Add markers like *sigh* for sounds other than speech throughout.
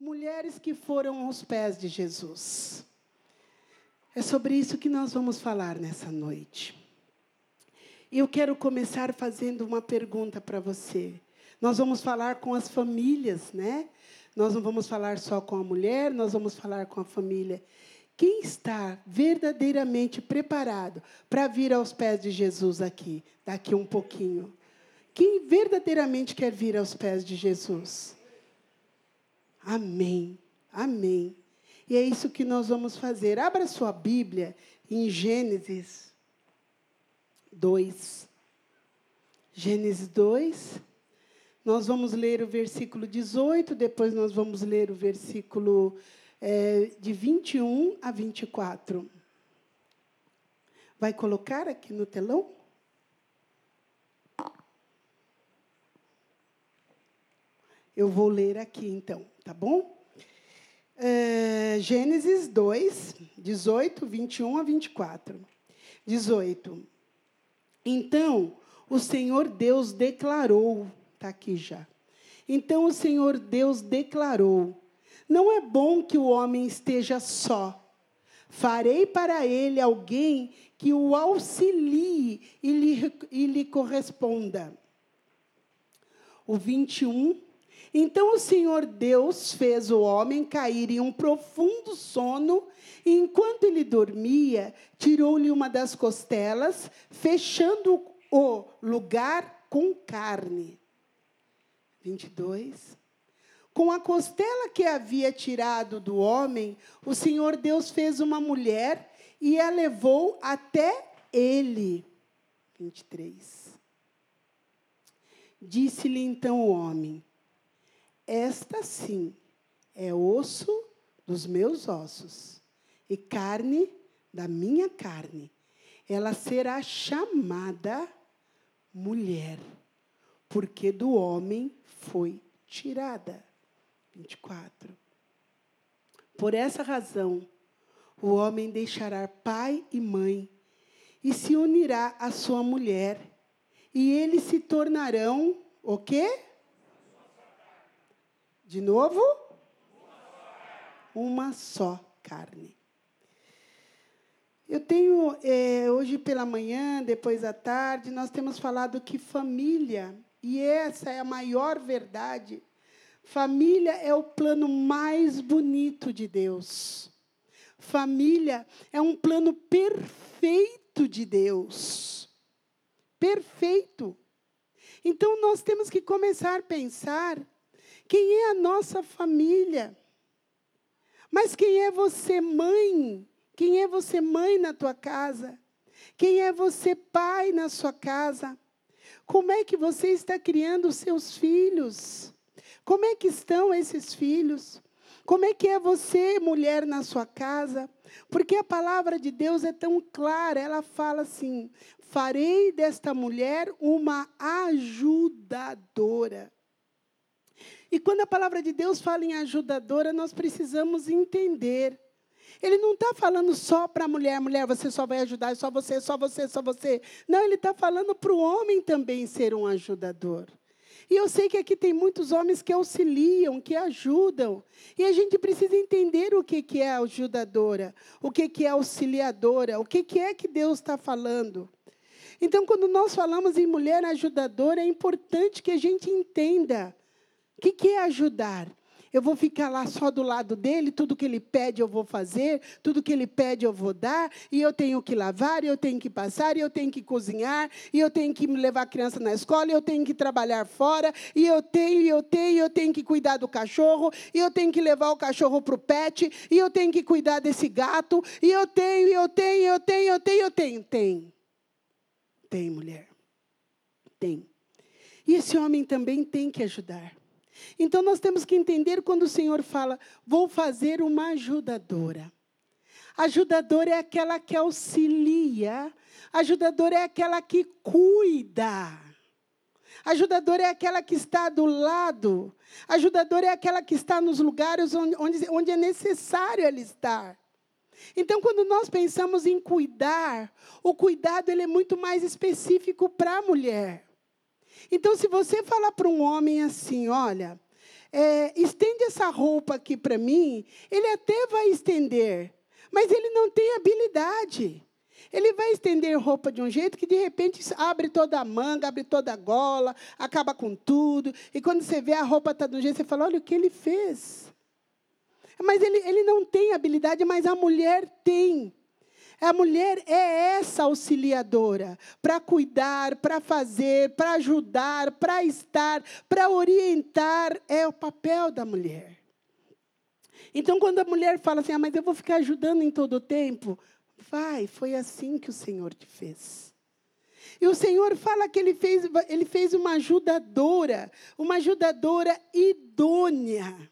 mulheres que foram aos pés de Jesus. É sobre isso que nós vamos falar nessa noite. E eu quero começar fazendo uma pergunta para você. Nós vamos falar com as famílias, né? Nós não vamos falar só com a mulher, nós vamos falar com a família. Quem está verdadeiramente preparado para vir aos pés de Jesus aqui, daqui um pouquinho? Quem verdadeiramente quer vir aos pés de Jesus? Amém. Amém. E é isso que nós vamos fazer. Abra sua Bíblia em Gênesis 2. Gênesis 2. Nós vamos ler o versículo 18, depois nós vamos ler o versículo é, de 21 a 24. Vai colocar aqui no telão? Eu vou ler aqui então, tá bom? É, Gênesis 2, 18, 21 a 24. 18. Então, o Senhor Deus declarou, está aqui já. Então, o Senhor Deus declarou: Não é bom que o homem esteja só. Farei para ele alguém que o auxilie e lhe, e lhe corresponda. O 21 então o Senhor Deus fez o homem cair em um profundo sono, e enquanto ele dormia, tirou-lhe uma das costelas, fechando o lugar com carne. 22. Com a costela que havia tirado do homem, o Senhor Deus fez uma mulher e a levou até ele. 23. Disse-lhe então o homem: esta sim é osso dos meus ossos e carne da minha carne. Ela será chamada mulher, porque do homem foi tirada. 24. Por essa razão, o homem deixará pai e mãe e se unirá à sua mulher, e eles se tornarão o quê? De novo? Uma só carne. Eu tenho, é, hoje pela manhã, depois à tarde, nós temos falado que família, e essa é a maior verdade, família é o plano mais bonito de Deus. Família é um plano perfeito de Deus. Perfeito. Então nós temos que começar a pensar quem é a nossa família? Mas quem é você, mãe? Quem é você, mãe, na tua casa? Quem é você, pai, na sua casa? Como é que você está criando os seus filhos? Como é que estão esses filhos? Como é que é você, mulher, na sua casa? Porque a palavra de Deus é tão clara, ela fala assim: farei desta mulher uma ajudadora. E quando a palavra de Deus fala em ajudadora, nós precisamos entender. Ele não está falando só para a mulher, mulher, você só vai ajudar, só você, só você, só você. Não, ele está falando para o homem também ser um ajudador. E eu sei que aqui tem muitos homens que auxiliam, que ajudam. E a gente precisa entender o que, que é ajudadora, o que, que é auxiliadora, o que, que é que Deus está falando. Então, quando nós falamos em mulher ajudadora, é importante que a gente entenda o que, que é ajudar? Eu vou ficar lá só do lado dele, tudo que ele pede eu vou fazer, tudo que ele pede eu vou dar, e eu tenho que lavar, e eu tenho que passar, e eu tenho que cozinhar, e eu tenho que levar a criança na escola, e eu tenho que trabalhar fora, e eu tenho, e eu tenho, e eu tenho que cuidar do cachorro, e eu tenho que levar o cachorro para o pet, e eu tenho que cuidar desse gato, e eu tenho, e eu tenho, eu tenho, eu tenho, eu tenho. Tem. Tem, mulher. Tem. E esse homem também tem que ajudar. Então nós temos que entender quando o Senhor fala, vou fazer uma ajudadora. Ajudadora é aquela que auxilia, ajudadora é aquela que cuida. Ajudadora é aquela que está do lado. Ajudadora é aquela que está nos lugares onde, onde, é necessário ela estar. Então, quando nós pensamos em cuidar, o cuidado ele é muito mais específico para a mulher. Então, se você falar para um homem assim, olha, é, estende essa roupa aqui para mim, ele até vai estender, mas ele não tem habilidade. Ele vai estender roupa de um jeito que, de repente, abre toda a manga, abre toda a gola, acaba com tudo. E quando você vê a roupa está de um jeito, você fala: olha o que ele fez. Mas ele, ele não tem habilidade, mas a mulher tem. A mulher é essa auxiliadora para cuidar, para fazer, para ajudar, para estar, para orientar. É o papel da mulher. Então, quando a mulher fala assim, ah, mas eu vou ficar ajudando em todo o tempo, vai, foi assim que o Senhor te fez. E o Senhor fala que ele fez, ele fez uma ajudadora, uma ajudadora idônea.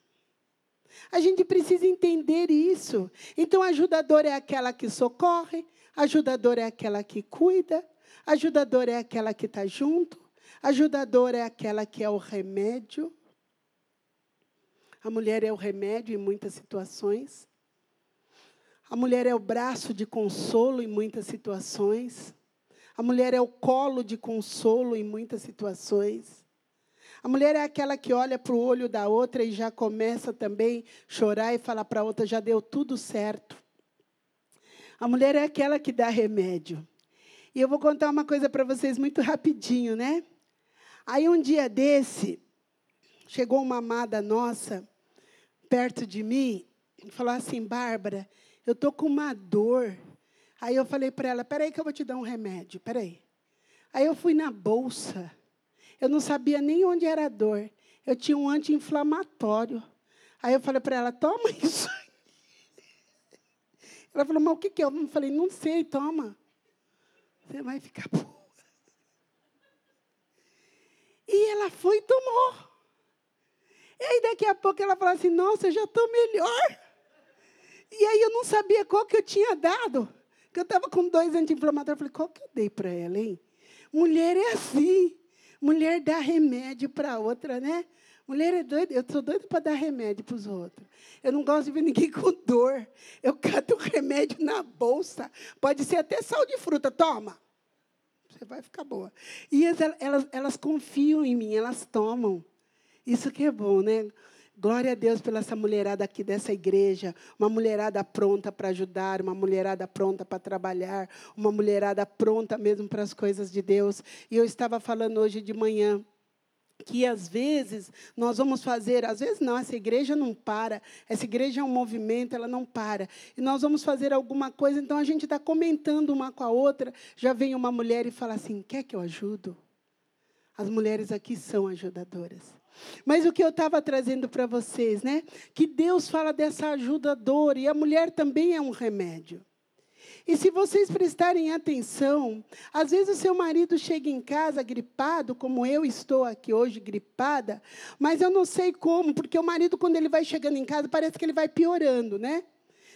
A gente precisa entender isso. Então, ajudadora é aquela que socorre, ajudadora é aquela que cuida, ajudadora é aquela que está junto, ajudadora é aquela que é o remédio. A mulher é o remédio em muitas situações. A mulher é o braço de consolo em muitas situações. A mulher é o colo de consolo em muitas situações. A mulher é aquela que olha para o olho da outra e já começa também chorar e falar para a outra: já deu tudo certo. A mulher é aquela que dá remédio. E eu vou contar uma coisa para vocês muito rapidinho, né? Aí um dia desse, chegou uma amada nossa perto de mim e falou assim: Bárbara, eu tô com uma dor. Aí eu falei para ela: peraí que eu vou te dar um remédio, peraí. Aí eu fui na bolsa eu não sabia nem onde era a dor. Eu tinha um anti-inflamatório. Aí eu falei para ela, toma *laughs* isso. Ela falou, mas o que, que é? Eu falei, não sei, toma. Você vai ficar boa. E ela foi e tomou. E aí daqui a pouco ela falou assim, nossa, eu já estou melhor. E aí eu não sabia qual que eu tinha dado. Porque eu estava com dois anti-inflamatórios. Eu falei, qual que eu dei para ela, hein? Mulher é assim. Mulher dá remédio para outra, né? Mulher é doida, eu sou doida para dar remédio para os outros. Eu não gosto de ver ninguém com dor. Eu cato o remédio na bolsa. Pode ser até sal de fruta. Toma. Você vai ficar boa. E elas, elas, elas confiam em mim, elas tomam. Isso que é bom, né? Glória a Deus pela essa mulherada aqui dessa igreja, uma mulherada pronta para ajudar, uma mulherada pronta para trabalhar, uma mulherada pronta mesmo para as coisas de Deus. E eu estava falando hoje de manhã que às vezes nós vamos fazer, às vezes não, essa igreja não para, essa igreja é um movimento, ela não para. E nós vamos fazer alguma coisa, então a gente está comentando uma com a outra, já vem uma mulher e fala assim: quer que eu ajudo? As mulheres aqui são ajudadoras. Mas o que eu estava trazendo para vocês, né? Que Deus fala dessa ajudadora e a mulher também é um remédio. E se vocês prestarem atenção, às vezes o seu marido chega em casa gripado, como eu estou aqui hoje gripada, mas eu não sei como, porque o marido, quando ele vai chegando em casa, parece que ele vai piorando, né?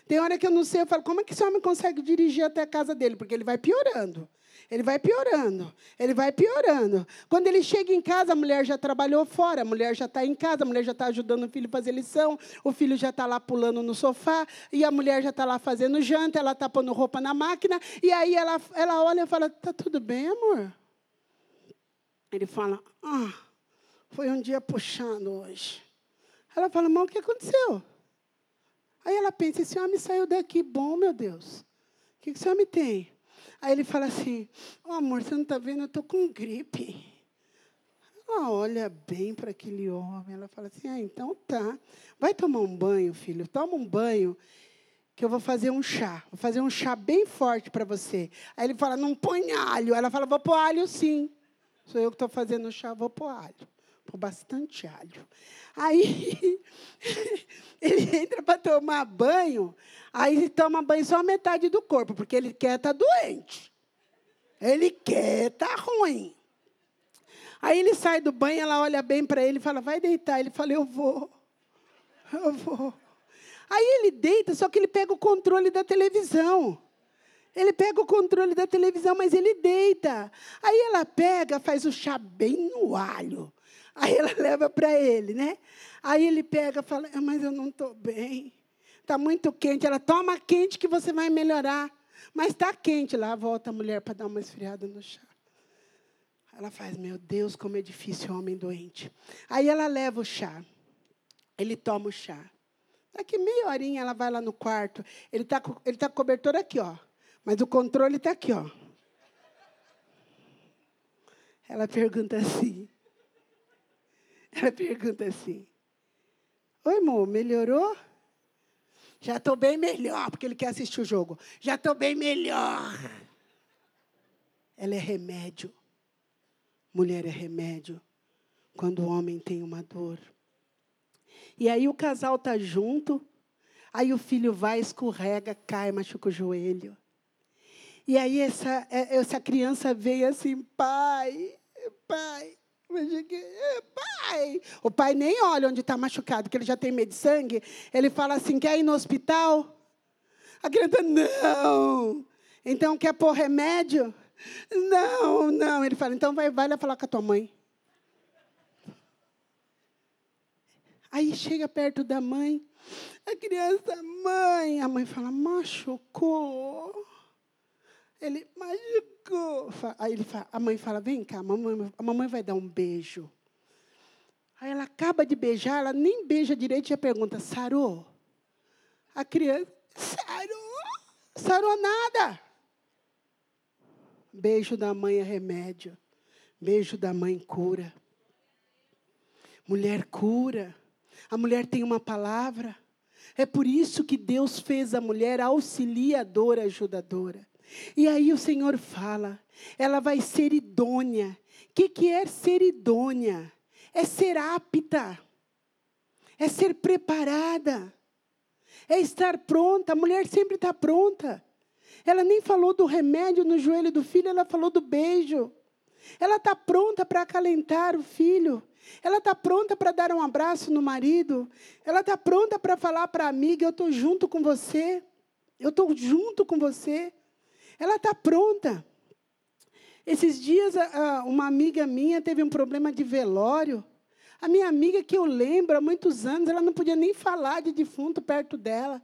Tem hora que eu não sei, eu falo, como é que esse homem consegue dirigir até a casa dele? Porque ele vai piorando. Ele vai piorando, ele vai piorando. Quando ele chega em casa, a mulher já trabalhou fora, a mulher já está em casa, a mulher já está ajudando o filho a fazer lição, o filho já está lá pulando no sofá, e a mulher já está lá fazendo janta, ela está pondo roupa na máquina, e aí ela, ela olha e fala: Está tudo bem, amor? Ele fala: Ah, foi um dia puxando hoje. Ela fala: Mas o que aconteceu? Aí ela pensa: Esse homem saiu daqui, bom, meu Deus. O que esse homem tem? Aí ele fala assim: oh, amor, você não está vendo? Eu estou com gripe. Ela olha bem para aquele homem. Ela fala assim: ah, então tá. Vai tomar um banho, filho. Toma um banho, que eu vou fazer um chá. Vou fazer um chá bem forte para você. Aí ele fala: não põe alho. Ela fala: vou pôr alho sim. Sou eu que estou fazendo o chá, vou pôr alho. Pôr bastante alho. Aí *laughs* ele entra para tomar banho. Aí ele toma banho só metade do corpo, porque ele quer estar tá doente. Ele quer estar tá ruim. Aí ele sai do banho, ela olha bem para ele e fala, vai deitar. Ele fala, eu vou. Eu vou. Aí ele deita, só que ele pega o controle da televisão. Ele pega o controle da televisão, mas ele deita. Aí ela pega, faz o chá bem no alho. Aí ela *laughs* leva para ele, né? Aí ele pega e fala, mas eu não estou bem. Está muito quente. Ela toma quente que você vai melhorar. Mas está quente. Lá volta a mulher para dar uma esfriada no chá. Ela faz, meu Deus, como é difícil homem doente. Aí ela leva o chá. Ele toma o chá. Daqui meia horinha ela vai lá no quarto. Ele está ele tá com cobertor aqui, ó. Mas o controle está aqui, ó. Ela pergunta assim. *laughs* Ela pergunta assim. Oi, amor, melhorou? Já estou bem melhor, porque ele quer assistir o jogo. Já estou bem melhor. Ela é remédio. Mulher é remédio quando o homem tem uma dor. E aí o casal tá junto, aí o filho vai, escorrega, cai, machuca o joelho. E aí essa, é, essa criança veio assim, pai, pai, pai. O pai nem olha onde está machucado, porque ele já tem medo de sangue. Ele fala assim, quer ir no hospital? A criança, não. Então, quer pôr remédio? Não, não. Ele fala, então vai, vai lá falar com a tua mãe. Aí chega perto da mãe, a criança, mãe, a mãe fala, machucou. Ele, machucou. Aí ele fala, a mãe fala, vem cá, a mamãe, a mamãe vai dar um beijo. Aí ela acaba de beijar, ela nem beija direito e já pergunta, sarou? A criança, sarou? Sarou nada. Beijo da mãe é remédio. Beijo da mãe cura. Mulher cura. A mulher tem uma palavra. É por isso que Deus fez a mulher auxiliadora, ajudadora. E aí o Senhor fala, ela vai ser idônea. O que, que é ser idônea? É ser apta, é ser preparada, é estar pronta. A mulher sempre está pronta. Ela nem falou do remédio no joelho do filho, ela falou do beijo. Ela está pronta para acalentar o filho. Ela está pronta para dar um abraço no marido. Ela está pronta para falar para a amiga: Eu estou junto com você. Eu estou junto com você. Ela está pronta. Esses dias, uma amiga minha teve um problema de velório. A minha amiga, que eu lembro há muitos anos, ela não podia nem falar de defunto perto dela.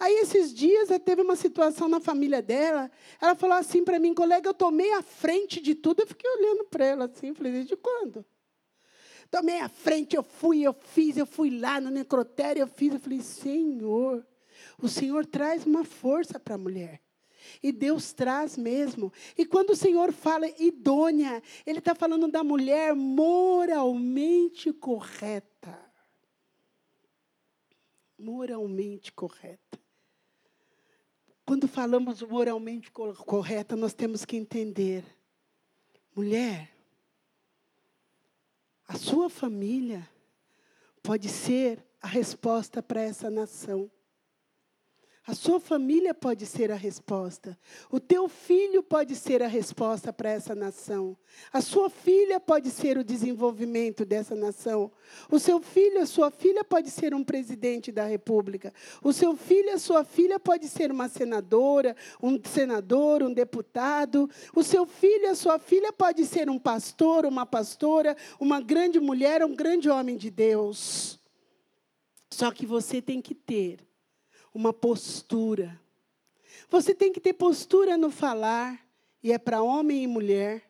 Aí, esses dias, teve uma situação na família dela. Ela falou assim para mim, colega, eu tomei a frente de tudo. Eu fiquei olhando para ela assim, falei, desde quando? tomei a frente, eu fui, eu fiz, eu fui lá no necrotério, eu fiz. Eu falei, Senhor, o Senhor traz uma força para a mulher. E Deus traz mesmo. E quando o Senhor fala idônea, Ele está falando da mulher moralmente correta. Moralmente correta. Quando falamos moralmente correta, nós temos que entender. Mulher, a sua família pode ser a resposta para essa nação. A sua família pode ser a resposta. O teu filho pode ser a resposta para essa nação. A sua filha pode ser o desenvolvimento dessa nação. O seu filho, a sua filha pode ser um presidente da república. O seu filho, a sua filha pode ser uma senadora, um senador, um deputado. O seu filho, a sua filha pode ser um pastor, uma pastora, uma grande mulher, um grande homem de Deus. Só que você tem que ter uma postura. Você tem que ter postura no falar, e é para homem e mulher.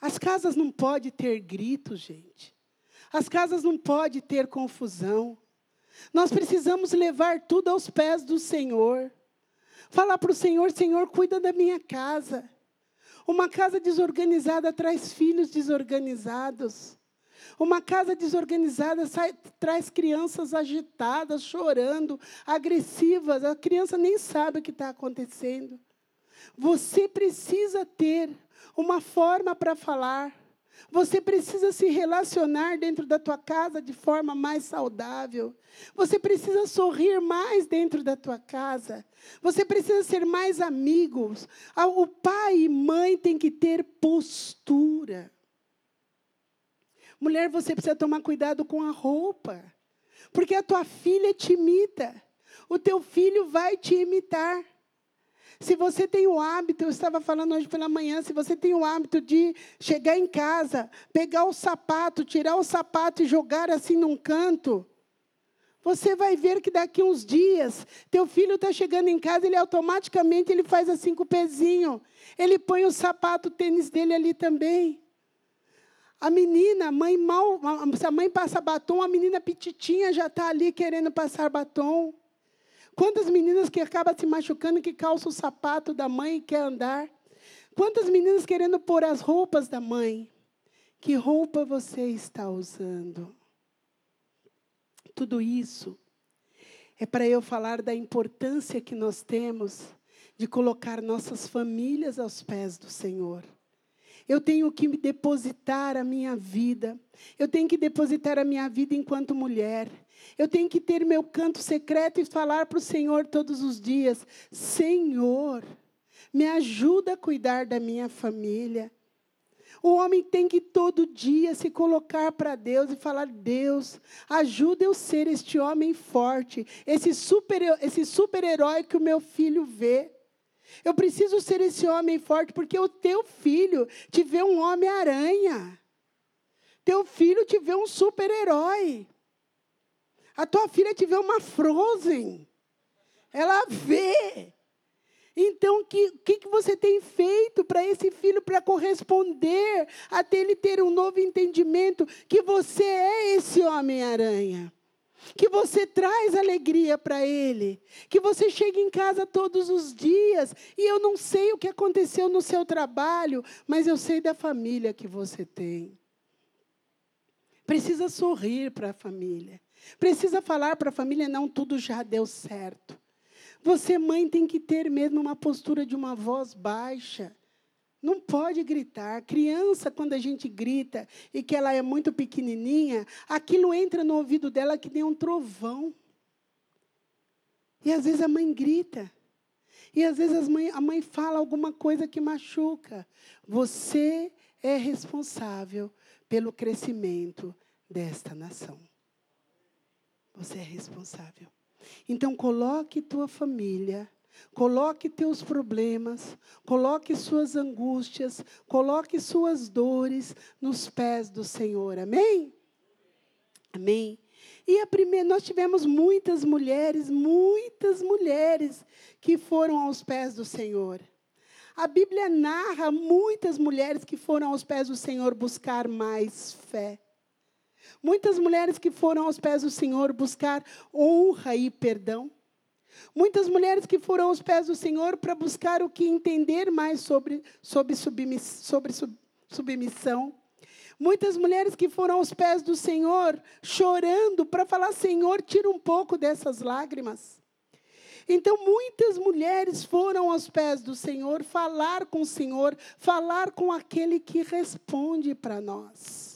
As casas não podem ter gritos, gente. As casas não podem ter confusão. Nós precisamos levar tudo aos pés do Senhor. Falar para o Senhor: Senhor, cuida da minha casa. Uma casa desorganizada traz filhos desorganizados. Uma casa desorganizada sai, traz crianças agitadas, chorando, agressivas. A criança nem sabe o que está acontecendo. Você precisa ter uma forma para falar. Você precisa se relacionar dentro da tua casa de forma mais saudável. Você precisa sorrir mais dentro da tua casa. Você precisa ser mais amigos. Ah, o pai e mãe têm que ter postura. Mulher, você precisa tomar cuidado com a roupa. Porque a tua filha te imita. O teu filho vai te imitar. Se você tem o hábito, eu estava falando hoje pela manhã, se você tem o hábito de chegar em casa, pegar o sapato, tirar o sapato e jogar assim num canto, você vai ver que daqui uns dias, teu filho está chegando em casa, ele automaticamente ele faz assim com o pezinho. Ele põe o sapato, o tênis dele ali também. A menina, a mãe mal, se a mãe passa batom, a menina petitinha já está ali querendo passar batom. Quantas meninas que acabam se machucando, que calçam o sapato da mãe e quer andar? Quantas meninas querendo pôr as roupas da mãe? Que roupa você está usando? Tudo isso é para eu falar da importância que nós temos de colocar nossas famílias aos pés do Senhor. Eu tenho que depositar a minha vida. Eu tenho que depositar a minha vida enquanto mulher. Eu tenho que ter meu canto secreto e falar para o Senhor todos os dias: Senhor, me ajuda a cuidar da minha família. O homem tem que todo dia se colocar para Deus e falar: Deus, ajuda eu ser este homem forte, esse super, esse super que o meu filho vê. Eu preciso ser esse homem forte porque o teu filho te vê um homem-aranha. Teu filho te vê um super-herói. A tua filha te vê uma Frozen. Ela vê. Então, o que, que, que você tem feito para esse filho para corresponder, até ele ter um novo entendimento que você é esse Homem-Aranha? Que você traz alegria para ele, que você chega em casa todos os dias e eu não sei o que aconteceu no seu trabalho, mas eu sei da família que você tem. Precisa sorrir para a família. Precisa falar para a família, não, tudo já deu certo. Você, mãe, tem que ter mesmo uma postura de uma voz baixa. Não pode gritar. Criança, quando a gente grita e que ela é muito pequenininha, aquilo entra no ouvido dela que nem um trovão. E às vezes a mãe grita. E às vezes mãe, a mãe fala alguma coisa que machuca. Você é responsável pelo crescimento desta nação. Você é responsável. Então coloque tua família Coloque teus problemas, coloque suas angústias, coloque suas dores nos pés do Senhor. Amém? Amém. E a primeira, nós tivemos muitas mulheres, muitas mulheres que foram aos pés do Senhor. A Bíblia narra muitas mulheres que foram aos pés do Senhor buscar mais fé. Muitas mulheres que foram aos pés do Senhor buscar honra e perdão. Muitas mulheres que foram aos pés do Senhor para buscar o que entender mais sobre, sobre, sobre submissão. Muitas mulheres que foram aos pés do Senhor chorando para falar: Senhor, tira um pouco dessas lágrimas. Então, muitas mulheres foram aos pés do Senhor falar com o Senhor, falar com aquele que responde para nós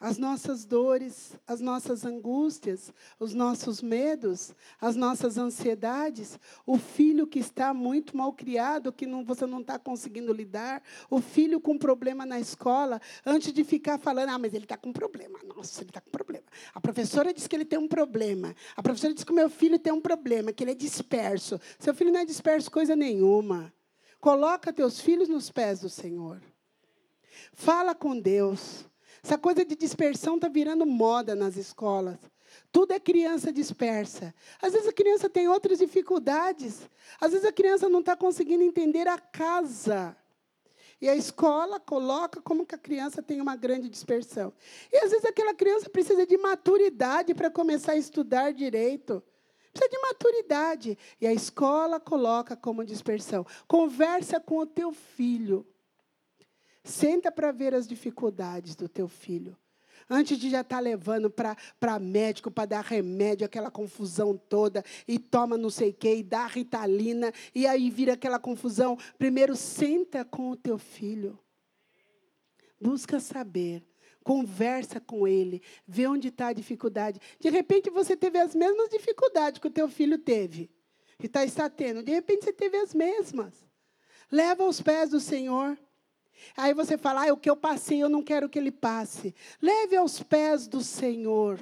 as nossas dores, as nossas angústias, os nossos medos, as nossas ansiedades, o filho que está muito mal criado, que não, você não está conseguindo lidar, o filho com problema na escola, antes de ficar falando, ah, mas ele está com problema, nossa, ele está com problema. A professora disse que ele tem um problema, a professora disse que o meu filho tem um problema, que ele é disperso. Seu filho não é disperso coisa nenhuma. Coloca teus filhos nos pés do Senhor. Fala com Deus. Essa coisa de dispersão está virando moda nas escolas. Tudo é criança dispersa. Às vezes a criança tem outras dificuldades. Às vezes a criança não está conseguindo entender a casa. E a escola coloca como que a criança tem uma grande dispersão. E às vezes aquela criança precisa de maturidade para começar a estudar direito. Precisa de maturidade. E a escola coloca como dispersão. Conversa com o teu filho. Senta para ver as dificuldades do teu filho. Antes de já estar tá levando para médico, para dar remédio, aquela confusão toda, e toma não sei o quê, e dá ritalina, e aí vira aquela confusão. Primeiro, senta com o teu filho. Busca saber. Conversa com ele, vê onde está a dificuldade. De repente você teve as mesmas dificuldades que o teu filho teve, e está, está tendo. De repente você teve as mesmas. Leva aos pés do Senhor. Aí você fala, ah, o que eu passei, eu não quero que ele passe. Leve aos pés do Senhor.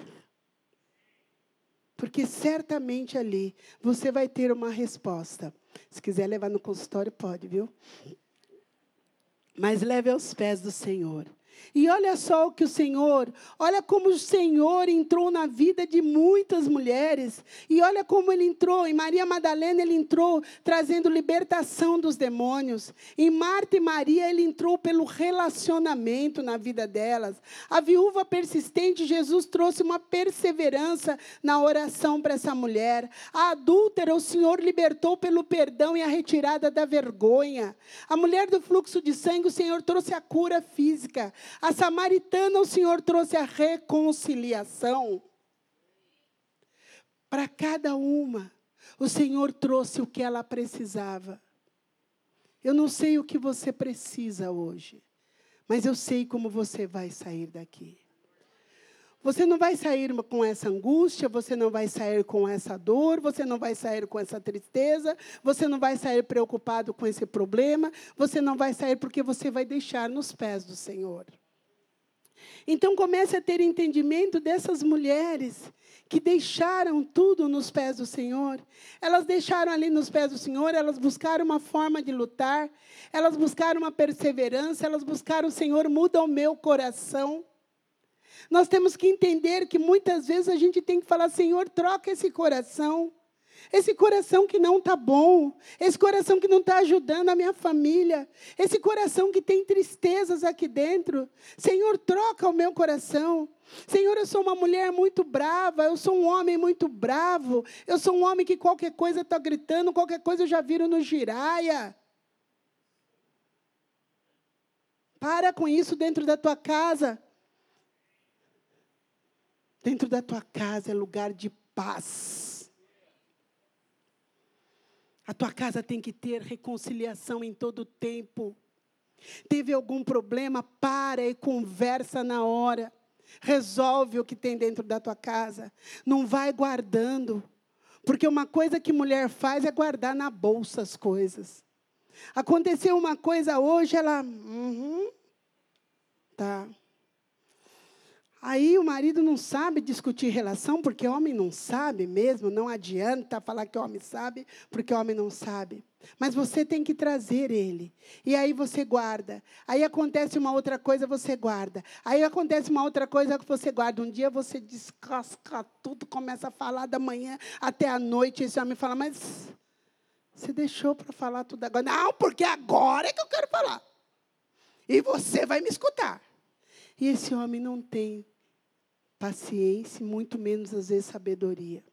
Porque certamente ali você vai ter uma resposta. Se quiser levar no consultório, pode, viu? Mas leve aos pés do Senhor. E olha só o que o Senhor, olha como o Senhor entrou na vida de muitas mulheres. E olha como ele entrou. Em Maria Madalena, ele entrou trazendo libertação dos demônios. Em Marta e Maria, ele entrou pelo relacionamento na vida delas. A viúva persistente, Jesus trouxe uma perseverança na oração para essa mulher. A adúltera, o Senhor libertou pelo perdão e a retirada da vergonha. A mulher do fluxo de sangue, o Senhor trouxe a cura física. A samaritana, o Senhor trouxe a reconciliação. Para cada uma, o Senhor trouxe o que ela precisava. Eu não sei o que você precisa hoje, mas eu sei como você vai sair daqui. Você não vai sair com essa angústia, você não vai sair com essa dor, você não vai sair com essa tristeza, você não vai sair preocupado com esse problema, você não vai sair porque você vai deixar nos pés do Senhor. Então comece a ter entendimento dessas mulheres que deixaram tudo nos pés do Senhor. Elas deixaram ali nos pés do Senhor, elas buscaram uma forma de lutar, elas buscaram uma perseverança, elas buscaram o Senhor, muda o meu coração. Nós temos que entender que muitas vezes a gente tem que falar, Senhor, troca esse coração. Esse coração que não está bom, esse coração que não está ajudando a minha família, esse coração que tem tristezas aqui dentro. Senhor, troca o meu coração. Senhor, eu sou uma mulher muito brava, eu sou um homem muito bravo, eu sou um homem que qualquer coisa está gritando, qualquer coisa eu já viro no giraia. Para com isso dentro da tua casa. Dentro da tua casa é lugar de paz. A tua casa tem que ter reconciliação em todo o tempo. Teve algum problema? Para e conversa na hora. Resolve o que tem dentro da tua casa. Não vai guardando. Porque uma coisa que mulher faz é guardar na bolsa as coisas. Aconteceu uma coisa hoje, ela. Uhum, tá. Aí o marido não sabe discutir relação, porque homem não sabe mesmo, não adianta falar que homem sabe, porque homem não sabe. Mas você tem que trazer ele. E aí você guarda. Aí acontece uma outra coisa, você guarda. Aí acontece uma outra coisa que você guarda. Um dia você descasca tudo, começa a falar da manhã até a noite. Esse homem fala, mas você deixou para falar tudo agora. Não, porque agora é que eu quero falar. E você vai me escutar. E esse homem não tem paciência, muito menos às vezes sabedoria.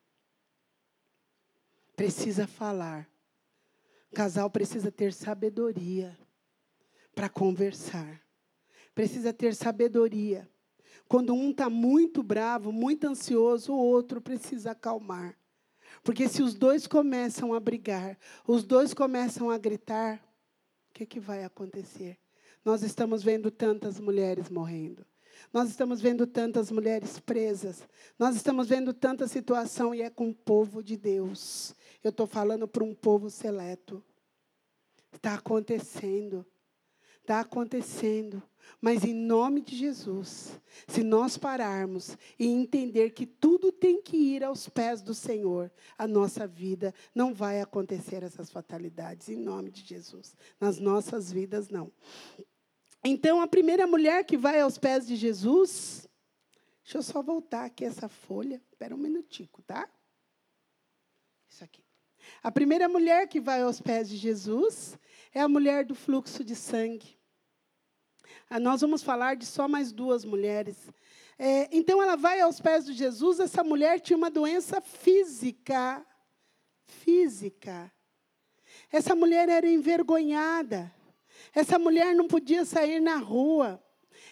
Precisa falar. O casal precisa ter sabedoria para conversar. Precisa ter sabedoria. Quando um está muito bravo, muito ansioso, o outro precisa acalmar. Porque se os dois começam a brigar, os dois começam a gritar, o que, que vai acontecer? Nós estamos vendo tantas mulheres morrendo. Nós estamos vendo tantas mulheres presas. Nós estamos vendo tanta situação e é com o povo de Deus. Eu estou falando para um povo seleto. Está acontecendo. Está acontecendo. Mas em nome de Jesus, se nós pararmos e entender que tudo tem que ir aos pés do Senhor, a nossa vida não vai acontecer essas fatalidades, em nome de Jesus. Nas nossas vidas, não. Então, a primeira mulher que vai aos pés de Jesus. Deixa eu só voltar aqui essa folha. Espera um minutico, tá? Isso aqui. A primeira mulher que vai aos pés de Jesus é a mulher do fluxo de sangue. Ah, nós vamos falar de só mais duas mulheres. É, então, ela vai aos pés de Jesus. Essa mulher tinha uma doença física. Física. Essa mulher era envergonhada. Essa mulher não podia sair na rua.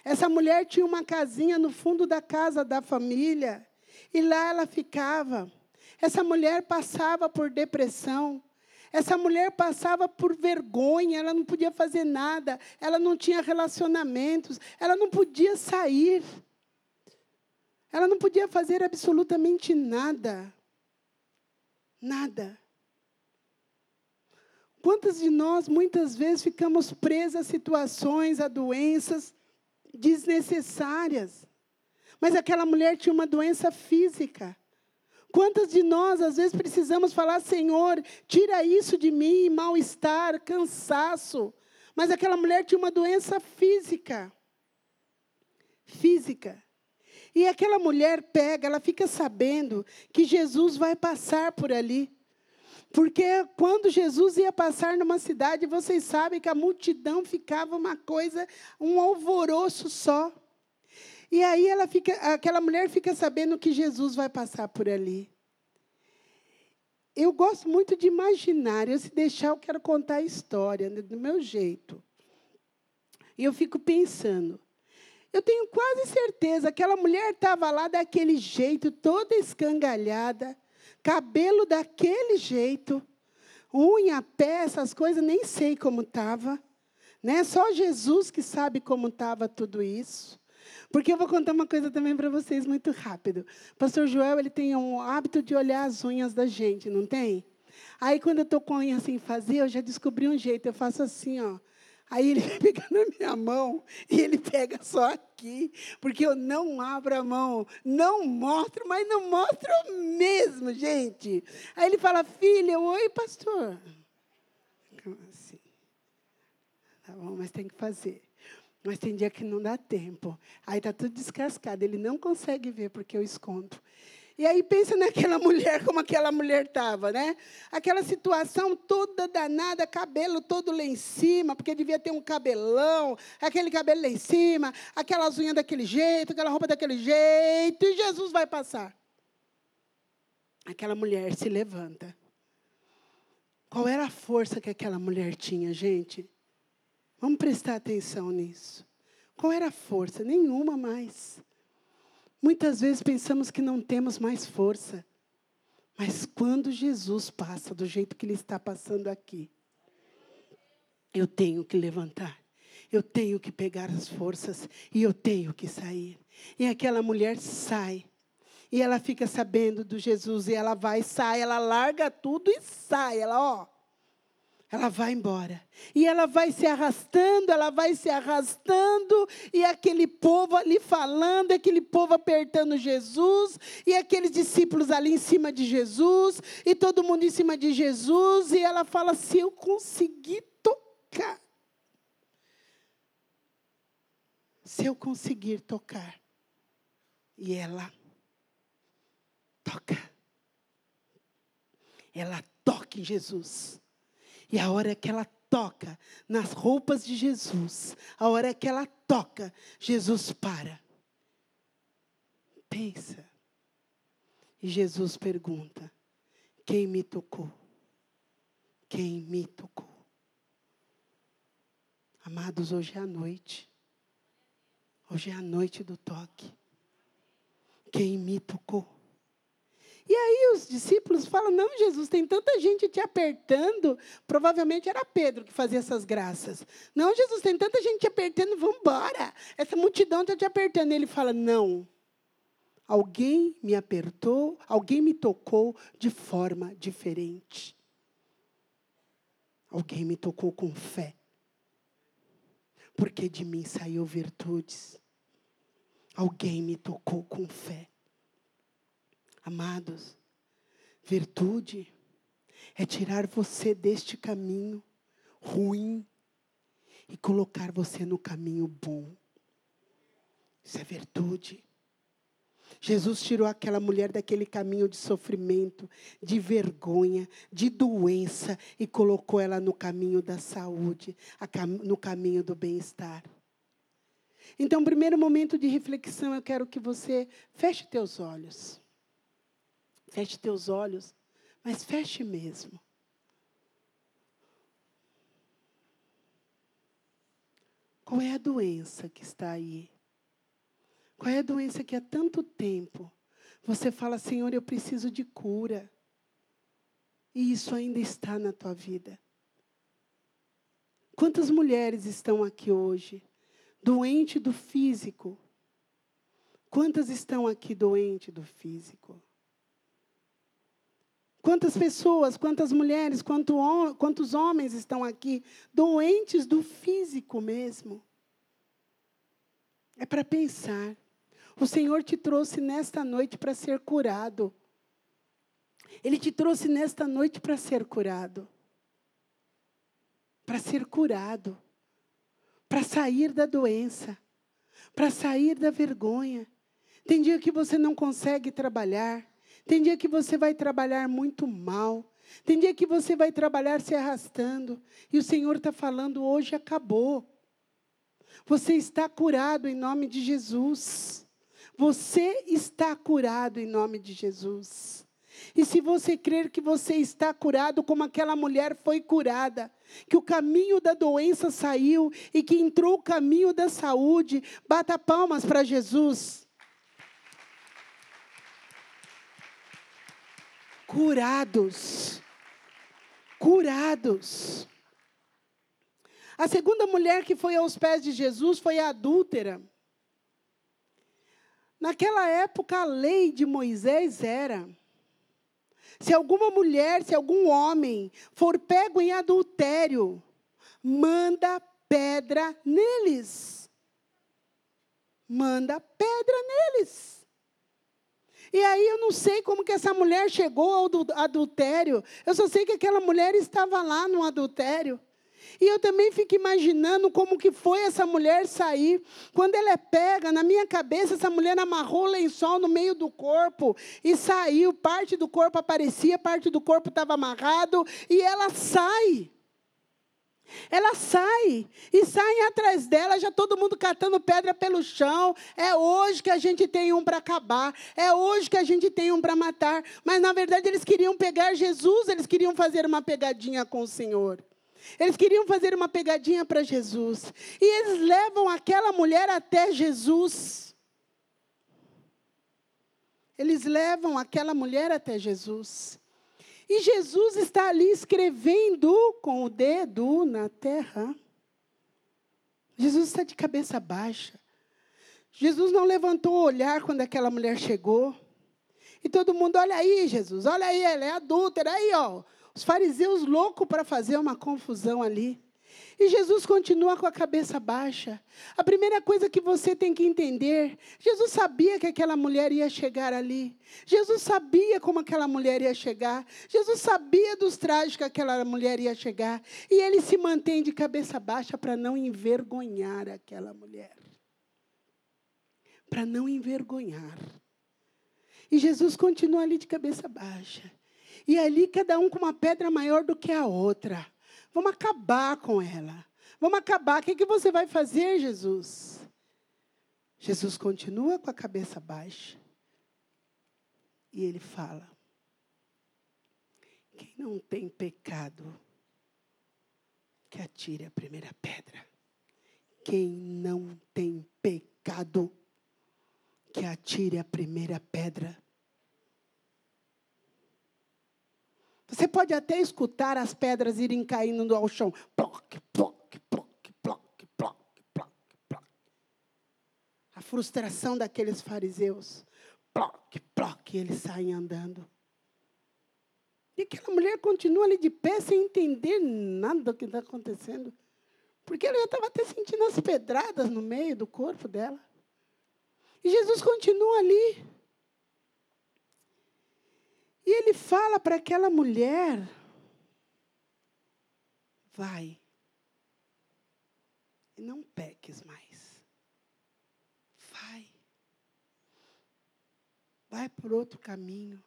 Essa mulher tinha uma casinha no fundo da casa da família. E lá ela ficava. Essa mulher passava por depressão. Essa mulher passava por vergonha, ela não podia fazer nada, ela não tinha relacionamentos, ela não podia sair. Ela não podia fazer absolutamente nada. Nada. Quantas de nós, muitas vezes, ficamos presas a situações, a doenças desnecessárias? Mas aquela mulher tinha uma doença física. Quantas de nós, às vezes, precisamos falar, Senhor, tira isso de mim, mal-estar, cansaço. Mas aquela mulher tinha uma doença física. física. E aquela mulher pega, ela fica sabendo que Jesus vai passar por ali. Porque quando Jesus ia passar numa cidade, vocês sabem que a multidão ficava uma coisa, um alvoroço só. E aí ela fica, aquela mulher fica sabendo que Jesus vai passar por ali. Eu gosto muito de imaginar, eu se deixar eu quero contar a história né, do meu jeito. E eu fico pensando, eu tenho quase certeza que aquela mulher estava lá daquele jeito, toda escangalhada, cabelo daquele jeito, unha, pé, essas coisas, nem sei como estava. Né? Só Jesus que sabe como estava tudo isso. Porque eu vou contar uma coisa também para vocês muito rápido. O pastor Joel, ele tem um hábito de olhar as unhas da gente, não tem? Aí quando eu estou com a unha assim fazer, eu já descobri um jeito, eu faço assim, ó. Aí ele *laughs* pega na minha mão e ele pega só aqui, porque eu não abro a mão, não mostro, mas não mostro mesmo, gente. Aí ele fala, filha, oi, pastor. Assim. Tá bom, mas tem que fazer. Mas tem dia que não dá tempo. Aí está tudo descascado, ele não consegue ver porque eu escondo. E aí pensa naquela *laughs* mulher, como aquela mulher estava, né? Aquela situação toda danada, cabelo todo lá em cima, porque devia ter um cabelão, aquele cabelo lá em cima, aquelas unhas daquele jeito, aquela roupa daquele jeito, e Jesus vai passar. Aquela mulher se levanta. Qual era a força que aquela mulher tinha, gente? Vamos prestar atenção nisso. Qual era a força? Nenhuma mais. Muitas vezes pensamos que não temos mais força. Mas quando Jesus passa do jeito que ele está passando aqui, eu tenho que levantar. Eu tenho que pegar as forças e eu tenho que sair. E aquela mulher sai. E ela fica sabendo do Jesus e ela vai, sai, ela larga tudo e sai. Ela, ó, ela vai embora. E ela vai se arrastando, ela vai se arrastando, e aquele povo ali falando, aquele povo apertando Jesus, e aqueles discípulos ali em cima de Jesus, e todo mundo em cima de Jesus, e ela fala: se eu conseguir tocar, se eu conseguir tocar, e ela toca, ela toca em Jesus. E a hora que ela toca nas roupas de Jesus, a hora que ela toca, Jesus para. Pensa. E Jesus pergunta: Quem me tocou? Quem me tocou? Amados, hoje é a noite. Hoje é a noite do toque. Quem me tocou? E aí os discípulos falam: Não, Jesus, tem tanta gente te apertando. Provavelmente era Pedro que fazia essas graças. Não, Jesus, tem tanta gente te apertando, vamos embora. Essa multidão está te apertando. E ele fala: Não. Alguém me apertou, alguém me tocou de forma diferente. Alguém me tocou com fé. Porque de mim saiu virtudes. Alguém me tocou com fé. Amados, virtude é tirar você deste caminho ruim e colocar você no caminho bom. Isso é virtude. Jesus tirou aquela mulher daquele caminho de sofrimento, de vergonha, de doença e colocou ela no caminho da saúde, no caminho do bem-estar. Então, primeiro momento de reflexão, eu quero que você feche teus olhos. Feche teus olhos, mas feche mesmo. Qual é a doença que está aí? Qual é a doença que há tanto tempo você fala, Senhor, eu preciso de cura? E isso ainda está na tua vida. Quantas mulheres estão aqui hoje, doente do físico? Quantas estão aqui doente do físico? Quantas pessoas, quantas mulheres, quantos homens estão aqui doentes do físico mesmo? É para pensar. O Senhor te trouxe nesta noite para ser curado. Ele te trouxe nesta noite para ser curado. Para ser curado. Para sair da doença. para sair da vergonha. Tem dia que você não consegue trabalhar. Tem dia que você vai trabalhar muito mal. Tem dia que você vai trabalhar se arrastando. E o Senhor está falando: hoje acabou. Você está curado em nome de Jesus. Você está curado em nome de Jesus. E se você crer que você está curado, como aquela mulher foi curada, que o caminho da doença saiu e que entrou o caminho da saúde, bata palmas para Jesus. Curados. Curados. A segunda mulher que foi aos pés de Jesus foi a adúltera. Naquela época, a lei de Moisés era: se alguma mulher, se algum homem for pego em adultério, manda pedra neles. Manda pedra neles. E aí eu não sei como que essa mulher chegou ao adultério. Eu só sei que aquela mulher estava lá no adultério. E eu também fico imaginando como que foi essa mulher sair. Quando ela é pega, na minha cabeça, essa mulher amarrou o lençol no meio do corpo e saiu. Parte do corpo aparecia, parte do corpo estava amarrado e ela sai. Ela sai e saem atrás dela, já todo mundo catando pedra pelo chão. É hoje que a gente tem um para acabar, é hoje que a gente tem um para matar. Mas na verdade eles queriam pegar Jesus, eles queriam fazer uma pegadinha com o Senhor. Eles queriam fazer uma pegadinha para Jesus. E eles levam aquela mulher até Jesus. Eles levam aquela mulher até Jesus. E Jesus está ali escrevendo com o dedo na terra. Jesus está de cabeça baixa. Jesus não levantou o olhar quando aquela mulher chegou. E todo mundo, olha aí, Jesus, olha aí, ela é adúltera, aí, ó. Os fariseus loucos para fazer uma confusão ali. E Jesus continua com a cabeça baixa. A primeira coisa que você tem que entender: Jesus sabia que aquela mulher ia chegar ali. Jesus sabia como aquela mulher ia chegar. Jesus sabia dos trajes que aquela mulher ia chegar. E ele se mantém de cabeça baixa para não envergonhar aquela mulher. Para não envergonhar. E Jesus continua ali de cabeça baixa. E ali cada um com uma pedra maior do que a outra. Vamos acabar com ela. Vamos acabar. O que, que você vai fazer, Jesus? Jesus continua com a cabeça baixa. E ele fala: Quem não tem pecado, que atire a primeira pedra. Quem não tem pecado, que atire a primeira pedra. Você pode até escutar as pedras irem caindo ao chão. Ploc, ploc, ploc, ploc, ploc, ploc, ploc. A frustração daqueles fariseus. Ploc, ploc, e eles saem andando. E aquela mulher continua ali de pé sem entender nada do que está acontecendo. Porque ela já estava até sentindo as pedradas no meio do corpo dela. E Jesus continua ali. E ele fala para aquela mulher: vai, e não peques mais. Vai. Vai por outro caminho.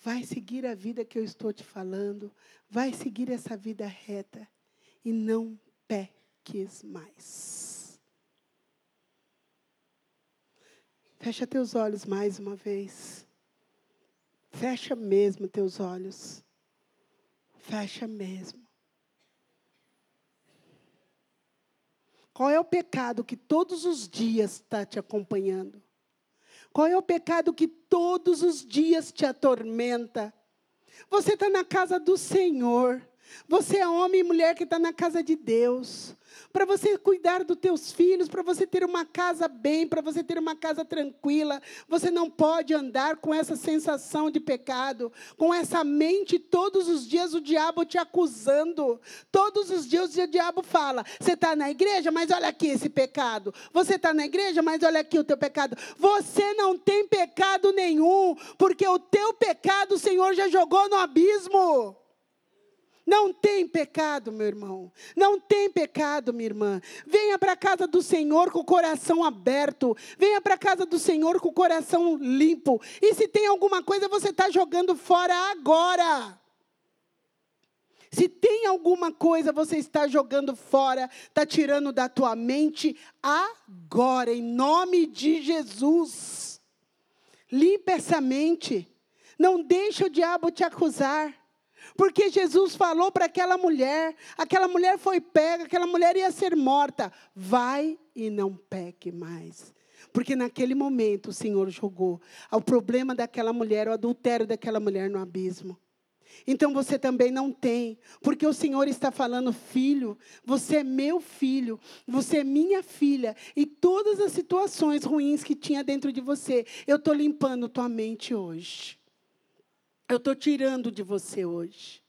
Vai seguir a vida que eu estou te falando. Vai seguir essa vida reta. E não peques mais. Fecha teus olhos mais uma vez. Fecha mesmo teus olhos. Fecha mesmo. Qual é o pecado que todos os dias está te acompanhando? Qual é o pecado que todos os dias te atormenta? Você está na casa do Senhor. Você é homem e mulher que está na casa de Deus para você cuidar dos teus filhos, para você ter uma casa bem, para você ter uma casa tranquila. Você não pode andar com essa sensação de pecado, com essa mente todos os dias o diabo te acusando. Todos os dias o diabo fala: você está na igreja, mas olha aqui esse pecado. Você está na igreja, mas olha aqui o teu pecado. Você não tem pecado nenhum, porque o teu pecado o Senhor já jogou no abismo. Não tem pecado, meu irmão. Não tem pecado, minha irmã. Venha para a casa do Senhor com o coração aberto. Venha para a casa do Senhor com o coração limpo. E se tem alguma coisa, você está jogando fora agora. Se tem alguma coisa você está jogando fora, está tirando da tua mente agora, em nome de Jesus. Limpa essa mente. Não deixa o diabo te acusar. Porque Jesus falou para aquela mulher, aquela mulher foi pega, aquela mulher ia ser morta. Vai e não peque mais. Porque naquele momento o Senhor jogou o problema daquela mulher, o adultério daquela mulher no abismo. Então você também não tem, porque o Senhor está falando, filho, você é meu filho, você é minha filha, e todas as situações ruins que tinha dentro de você, eu estou limpando tua mente hoje. Eu estou tirando de você hoje.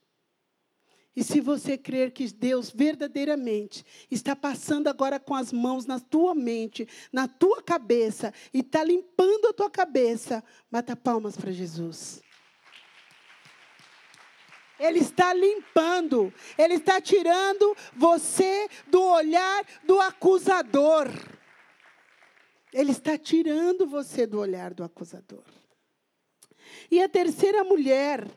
E se você crer que Deus verdadeiramente está passando agora com as mãos na tua mente, na tua cabeça, e está limpando a tua cabeça, bata palmas para Jesus. Ele está limpando, ele está tirando você do olhar do acusador. Ele está tirando você do olhar do acusador. E a terceira mulher,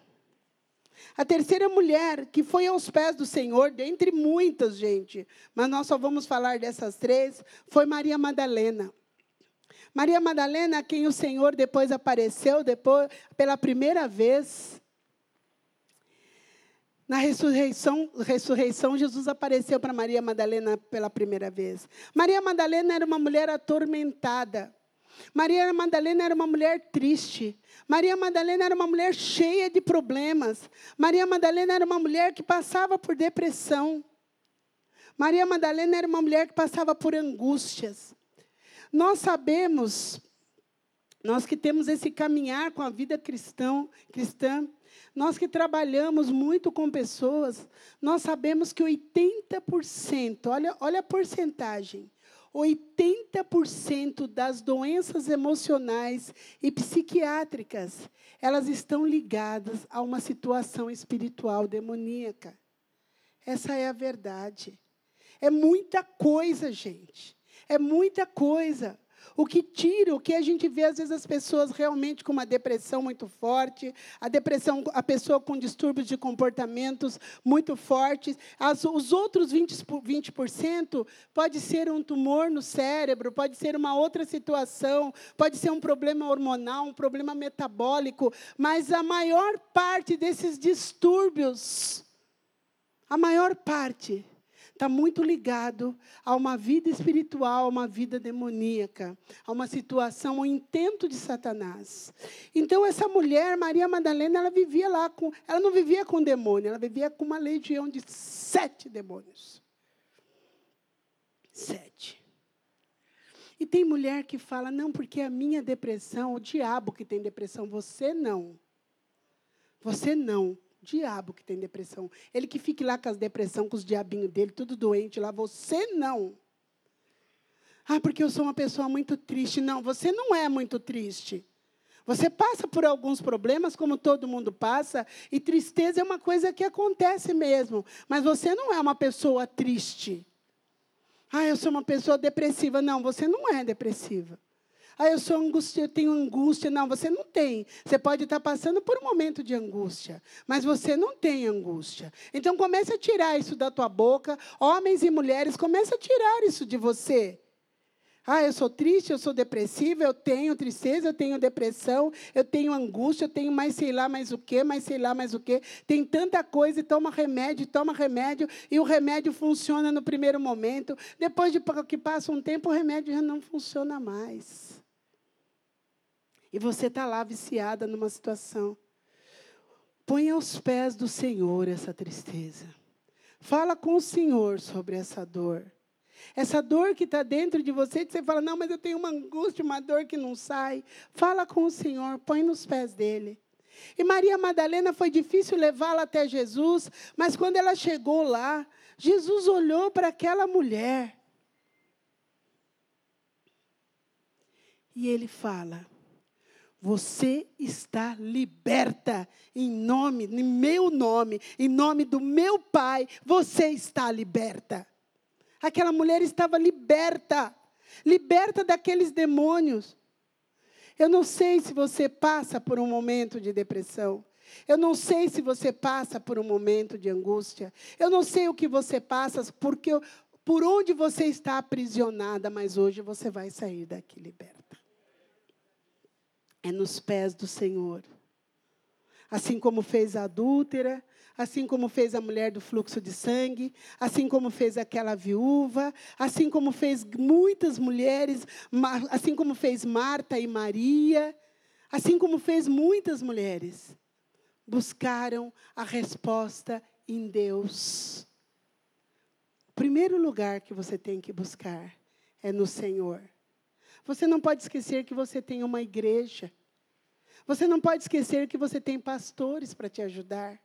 a terceira mulher que foi aos pés do Senhor, dentre muitas, gente, mas nós só vamos falar dessas três, foi Maria Madalena. Maria Madalena, a quem o Senhor depois apareceu, depois, pela primeira vez. Na ressurreição, ressurreição, Jesus apareceu para Maria Madalena pela primeira vez. Maria Madalena era uma mulher atormentada. Maria Madalena era uma mulher triste. Maria Madalena era uma mulher cheia de problemas. Maria Madalena era uma mulher que passava por depressão. Maria Madalena era uma mulher que passava por angústias. Nós sabemos, nós que temos esse caminhar com a vida cristão, cristã, nós que trabalhamos muito com pessoas, nós sabemos que 80%, olha, olha a porcentagem, 80% das doenças emocionais e psiquiátricas, elas estão ligadas a uma situação espiritual demoníaca. Essa é a verdade. É muita coisa, gente. É muita coisa. O que tira, o que a gente vê às vezes as pessoas realmente com uma depressão muito forte, a depressão, a pessoa com distúrbios de comportamentos muito fortes, as, os outros 20%, 20% pode ser um tumor no cérebro, pode ser uma outra situação, pode ser um problema hormonal, um problema metabólico, mas a maior parte desses distúrbios, a maior parte está muito ligado a uma vida espiritual, a uma vida demoníaca, a uma situação, um intento de Satanás. Então, essa mulher, Maria Madalena, ela vivia lá com. Ela não vivia com demônio, ela vivia com uma legião de sete demônios. Sete. E tem mulher que fala, não, porque a minha depressão, o diabo que tem depressão, você não. Você não diabo que tem depressão. Ele que fique lá com as depressão, com os diabinhos dele, tudo doente lá. Você não. Ah, porque eu sou uma pessoa muito triste. Não, você não é muito triste. Você passa por alguns problemas, como todo mundo passa, e tristeza é uma coisa que acontece mesmo. Mas você não é uma pessoa triste. Ah, eu sou uma pessoa depressiva. Não, você não é depressiva. Ah, eu sou angústia, eu tenho angústia. Não, você não tem. Você pode estar passando por um momento de angústia, mas você não tem angústia. Então comece a tirar isso da tua boca. Homens e mulheres, comece a tirar isso de você. Ah, eu sou triste, eu sou depressiva, eu tenho tristeza, eu tenho depressão, eu tenho angústia, eu tenho mais sei lá mais o quê, mais sei lá mais o quê. Tem tanta coisa e toma remédio, toma remédio, e o remédio funciona no primeiro momento. Depois de que passa um tempo, o remédio já não funciona mais. E você está lá viciada numa situação. Põe aos pés do Senhor essa tristeza. Fala com o Senhor sobre essa dor. Essa dor que está dentro de você, que você fala, não, mas eu tenho uma angústia, uma dor que não sai. Fala com o Senhor, põe nos pés dele. E Maria Madalena foi difícil levá-la até Jesus, mas quando ela chegou lá, Jesus olhou para aquela mulher. E ele fala: Você está liberta em nome, em meu nome, em nome do meu Pai, você está liberta. Aquela mulher estava liberta, liberta daqueles demônios. Eu não sei se você passa por um momento de depressão. Eu não sei se você passa por um momento de angústia. Eu não sei o que você passa, porque por onde você está aprisionada, mas hoje você vai sair daqui liberta. É nos pés do Senhor. Assim como fez a adúltera, assim como fez a mulher do fluxo de sangue, assim como fez aquela viúva, assim como fez muitas mulheres, assim como fez Marta e Maria, assim como fez muitas mulheres, buscaram a resposta em Deus primeiro lugar que você tem que buscar é no Senhor. Você não pode esquecer que você tem uma igreja. Você não pode esquecer que você tem pastores para te ajudar.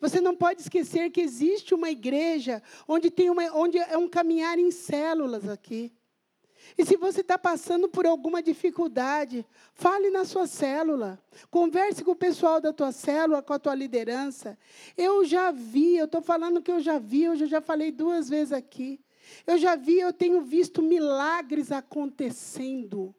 Você não pode esquecer que existe uma igreja onde, tem uma, onde é um caminhar em células aqui. E se você está passando por alguma dificuldade, fale na sua célula. Converse com o pessoal da tua célula, com a tua liderança. Eu já vi, eu estou falando que eu já vi, eu já falei duas vezes aqui. Eu já vi, eu tenho visto milagres acontecendo.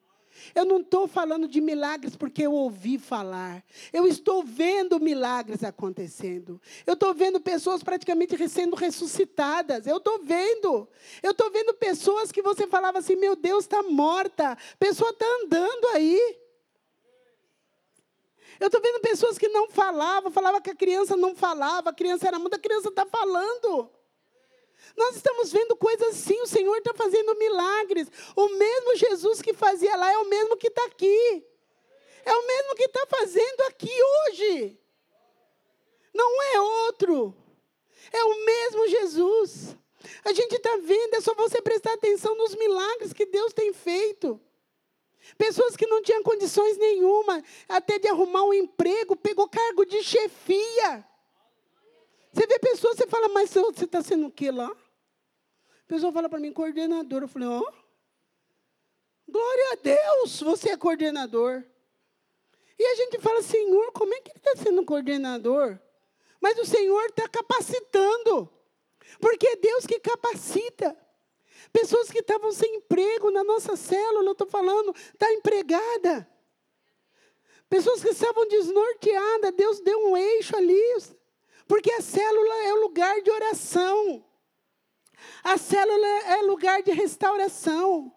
Eu não estou falando de milagres porque eu ouvi falar. Eu estou vendo milagres acontecendo. Eu estou vendo pessoas praticamente sendo ressuscitadas. Eu estou vendo. Eu estou vendo pessoas que você falava assim: meu Deus, está morta. A pessoa está andando aí. Eu estou vendo pessoas que não falavam, falava que a criança não falava, a criança era muda, a criança está falando. Nós estamos vendo coisas assim, o Senhor está fazendo milagres. O mesmo Jesus que fazia lá é o mesmo que está aqui. É o mesmo que está fazendo aqui hoje. Não é outro. É o mesmo Jesus. A gente está vendo, é só você prestar atenção nos milagres que Deus tem feito. Pessoas que não tinham condições nenhuma, até de arrumar um emprego, pegou cargo de chefia. Você vê pessoas, você fala, mas você está sendo o que lá? Pessoa fala para mim, coordenador. Eu falei, ó, oh, glória a Deus, você é coordenador. E a gente fala, Senhor, como é que ele está sendo coordenador? Mas o Senhor está capacitando. Porque é Deus que capacita. Pessoas que estavam sem emprego na nossa célula, eu estou falando, está empregada. Pessoas que estavam desnorteadas, Deus deu um eixo ali. Porque a célula é o lugar de oração. A célula é lugar de restauração.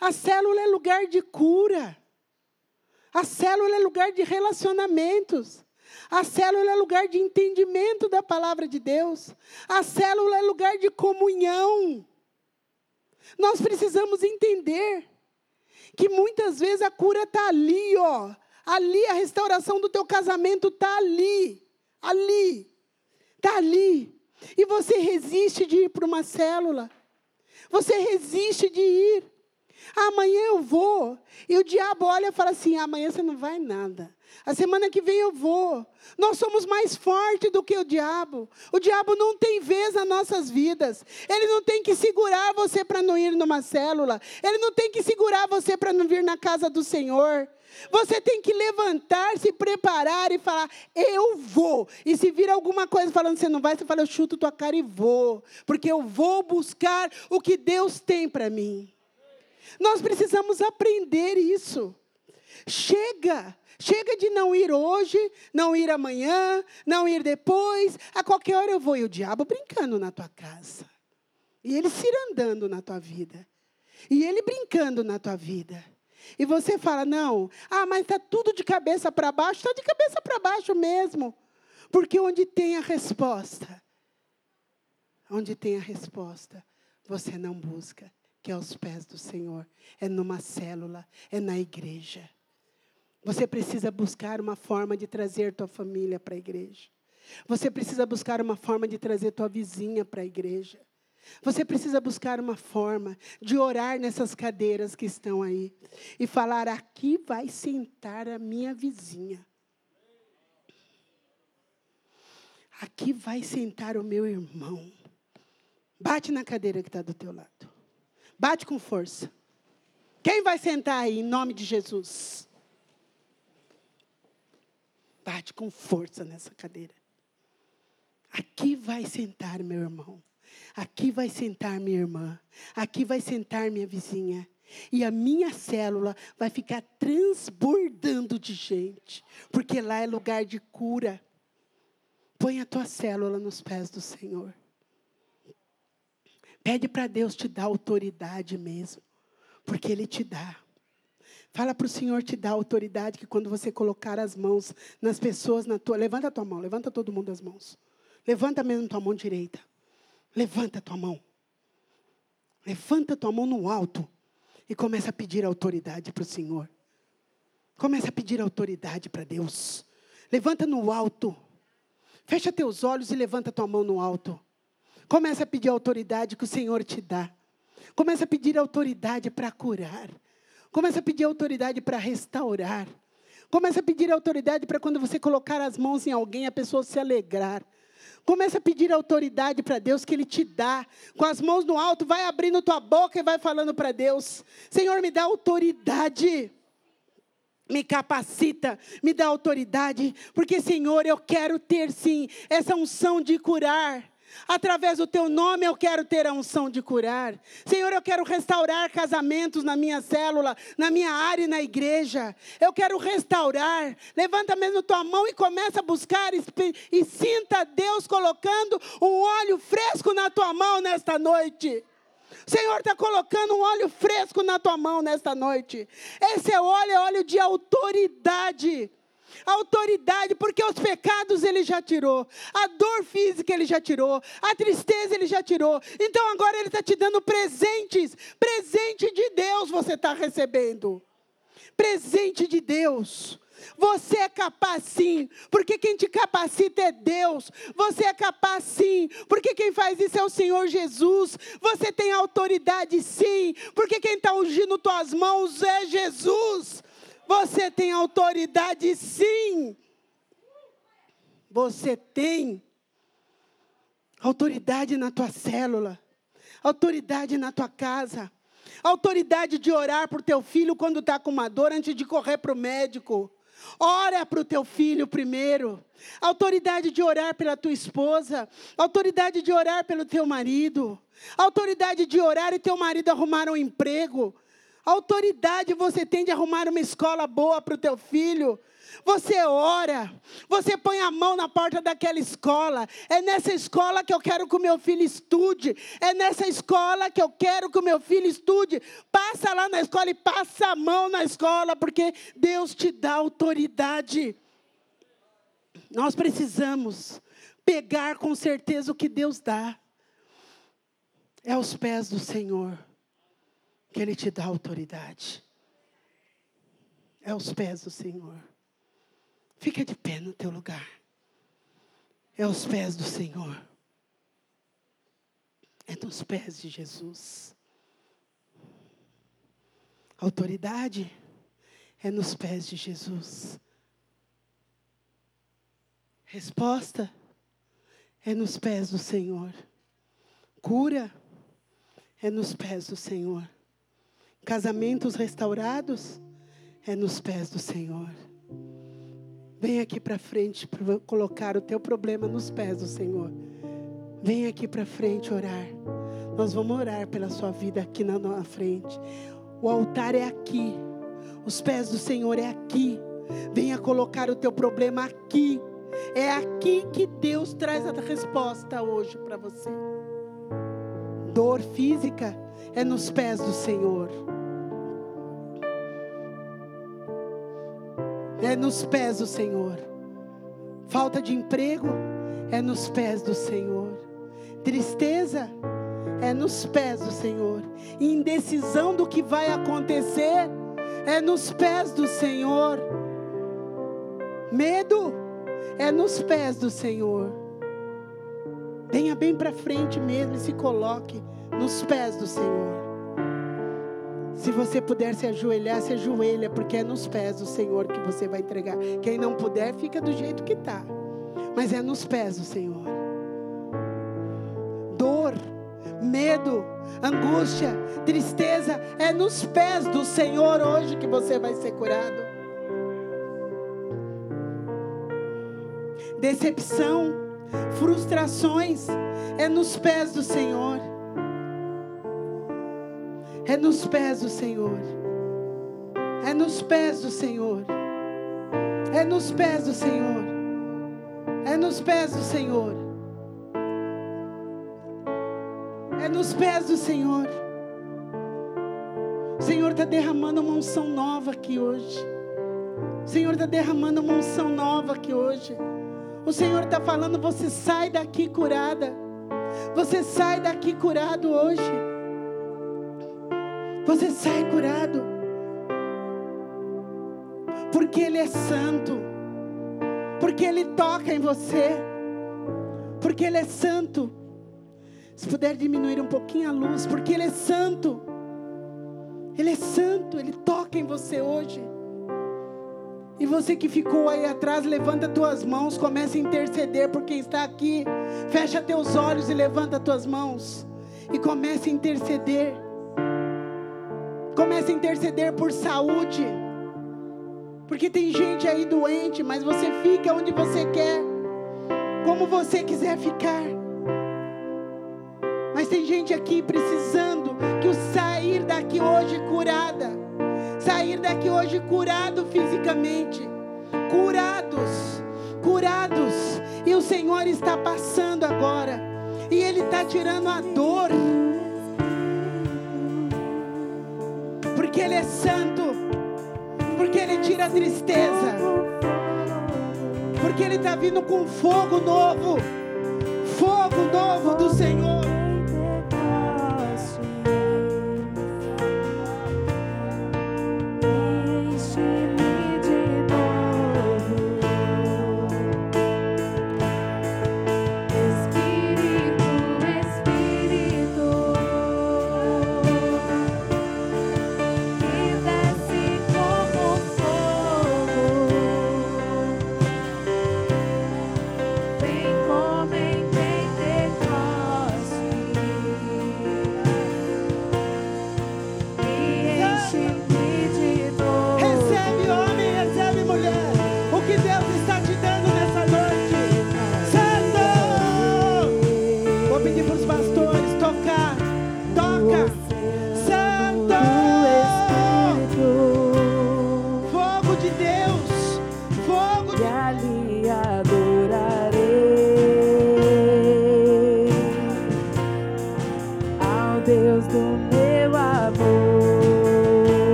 A célula é lugar de cura. A célula é lugar de relacionamentos. A célula é lugar de entendimento da palavra de Deus. A célula é lugar de comunhão. Nós precisamos entender que muitas vezes a cura está ali, ó. Ali, a restauração do teu casamento está ali. Ali. Está ali. E você resiste de ir para uma célula. Você resiste de ir. Amanhã eu vou. E o diabo olha e fala assim: amanhã você não vai nada. A semana que vem eu vou. Nós somos mais fortes do que o diabo. O diabo não tem vez nas nossas vidas. Ele não tem que segurar você para não ir numa célula. Ele não tem que segurar você para não vir na casa do Senhor. Você tem que levantar, se preparar e falar: Eu vou. E se vir alguma coisa falando você não vai, você fala: Eu chuto tua cara e vou. Porque eu vou buscar o que Deus tem para mim. Nós precisamos aprender isso. Chega. Chega de não ir hoje, não ir amanhã, não ir depois. A qualquer hora eu vou. E o diabo brincando na tua casa. E ele cirandando na tua vida. E ele brincando na tua vida. E você fala, não, ah, mas está tudo de cabeça para baixo, está de cabeça para baixo mesmo. Porque onde tem a resposta, onde tem a resposta, você não busca, que é aos pés do Senhor, é numa célula, é na igreja. Você precisa buscar uma forma de trazer tua família para a igreja. Você precisa buscar uma forma de trazer tua vizinha para a igreja. Você precisa buscar uma forma de orar nessas cadeiras que estão aí e falar: aqui vai sentar a minha vizinha. Aqui vai sentar o meu irmão. Bate na cadeira que está do teu lado. Bate com força. Quem vai sentar aí em nome de Jesus? Bate com força nessa cadeira. Aqui vai sentar meu irmão. Aqui vai sentar minha irmã. Aqui vai sentar minha vizinha. E a minha célula vai ficar transbordando de gente, porque lá é lugar de cura. Põe a tua célula nos pés do Senhor. Pede para Deus te dar autoridade mesmo, porque Ele te dá. Fala para o Senhor te dar autoridade, que quando você colocar as mãos nas pessoas, na tua. Levanta a tua mão, levanta todo mundo as mãos. Levanta mesmo tua mão direita. Levanta a tua mão. Levanta a tua mão no alto e começa a pedir autoridade para o Senhor. Começa a pedir autoridade para Deus. Levanta no alto. Fecha teus olhos e levanta tua mão no alto. Começa a pedir autoridade que o Senhor te dá. Começa a pedir autoridade para curar. Começa a pedir autoridade para restaurar. Começa a pedir autoridade para quando você colocar as mãos em alguém, a pessoa se alegrar. Começa a pedir autoridade para Deus que Ele te dá. Com as mãos no alto, vai abrindo tua boca e vai falando para Deus: Senhor, me dá autoridade. Me capacita, me dá autoridade, porque, Senhor, eu quero ter sim essa unção de curar. Através do teu nome eu quero ter a unção de curar. Senhor, eu quero restaurar casamentos na minha célula, na minha área e na igreja. Eu quero restaurar. Levanta mesmo tua mão e começa a buscar e, sinta Deus colocando um óleo fresco na tua mão nesta noite. Senhor está colocando um óleo fresco na tua mão nesta noite. Esse óleo é óleo de autoridade autoridade, porque os pecados ele já tirou, a dor física ele já tirou, a tristeza ele já tirou. Então agora ele está te dando presentes, presente de Deus você está recebendo. Presente de Deus. Você é capaz sim, porque quem te capacita é Deus. Você é capaz sim, porque quem faz isso é o Senhor Jesus. Você tem autoridade sim, porque quem está ungindo tuas mãos é Jesus. Você tem autoridade, sim. Você tem autoridade na tua célula, autoridade na tua casa, autoridade de orar por teu filho quando está com uma dor antes de correr para o médico. Ora para o teu filho primeiro. Autoridade de orar pela tua esposa. Autoridade de orar pelo teu marido. Autoridade de orar e teu marido arrumar um emprego autoridade você tem de arrumar uma escola boa para o teu filho. Você ora, você põe a mão na porta daquela escola. É nessa escola que eu quero que o meu filho estude. É nessa escola que eu quero que o meu filho estude. Passa lá na escola e passa a mão na escola, porque Deus te dá autoridade. Nós precisamos pegar com certeza o que Deus dá. É aos pés do Senhor que Ele te dá autoridade. É aos pés do Senhor. Fica de pé no teu lugar. É aos pés do Senhor. É nos pés de Jesus. Autoridade é nos pés de Jesus. Resposta é nos pés do Senhor. Cura é nos pés do Senhor. Casamentos restaurados é nos pés do Senhor. Vem aqui para frente para colocar o teu problema nos pés do Senhor. Vem aqui para frente orar. Nós vamos orar pela sua vida aqui na, na frente. O altar é aqui. Os pés do Senhor é aqui. Venha colocar o teu problema aqui. É aqui que Deus traz a resposta hoje para você. Dor física é nos pés do Senhor. É nos pés do Senhor. Falta de emprego é nos pés do Senhor. Tristeza é nos pés do Senhor. Indecisão do que vai acontecer é nos pés do Senhor. Medo é nos pés do Senhor. Venha bem para frente mesmo e se coloque nos pés do Senhor. Se você puder se ajoelhar, se ajoelha, porque é nos pés do Senhor que você vai entregar. Quem não puder, fica do jeito que está. Mas é nos pés do Senhor. Dor, medo, angústia, tristeza, é nos pés do Senhor hoje que você vai ser curado. decepção, frustrações, é nos pés do Senhor. É nos pés do Senhor. É nos pés do Senhor. É nos pés do Senhor. É nos pés do Senhor. É nos pés do Senhor. O Senhor está derramando uma unção nova aqui hoje. O Senhor está derramando uma unção nova aqui hoje. O Senhor está falando: você sai daqui curada. Você sai daqui curado hoje. Você sai curado. Porque Ele é santo. Porque Ele toca em você. Porque Ele é santo. Se puder diminuir um pouquinho a luz, porque Ele é santo. Ele é santo, Ele toca em você hoje. E você que ficou aí atrás, levanta tuas mãos, comece a interceder por quem está aqui. Fecha teus olhos e levanta tuas mãos. E comece a interceder. Comece a interceder por saúde. Porque tem gente aí doente, mas você fica onde você quer, como você quiser ficar. Mas tem gente aqui precisando que o sair daqui hoje curada, sair daqui hoje curado fisicamente, curados, curados, e o Senhor está passando agora, e Ele está tirando a dor, porque Ele é santo, porque Ele tira a tristeza, porque Ele está vindo com fogo novo, fogo novo do Senhor.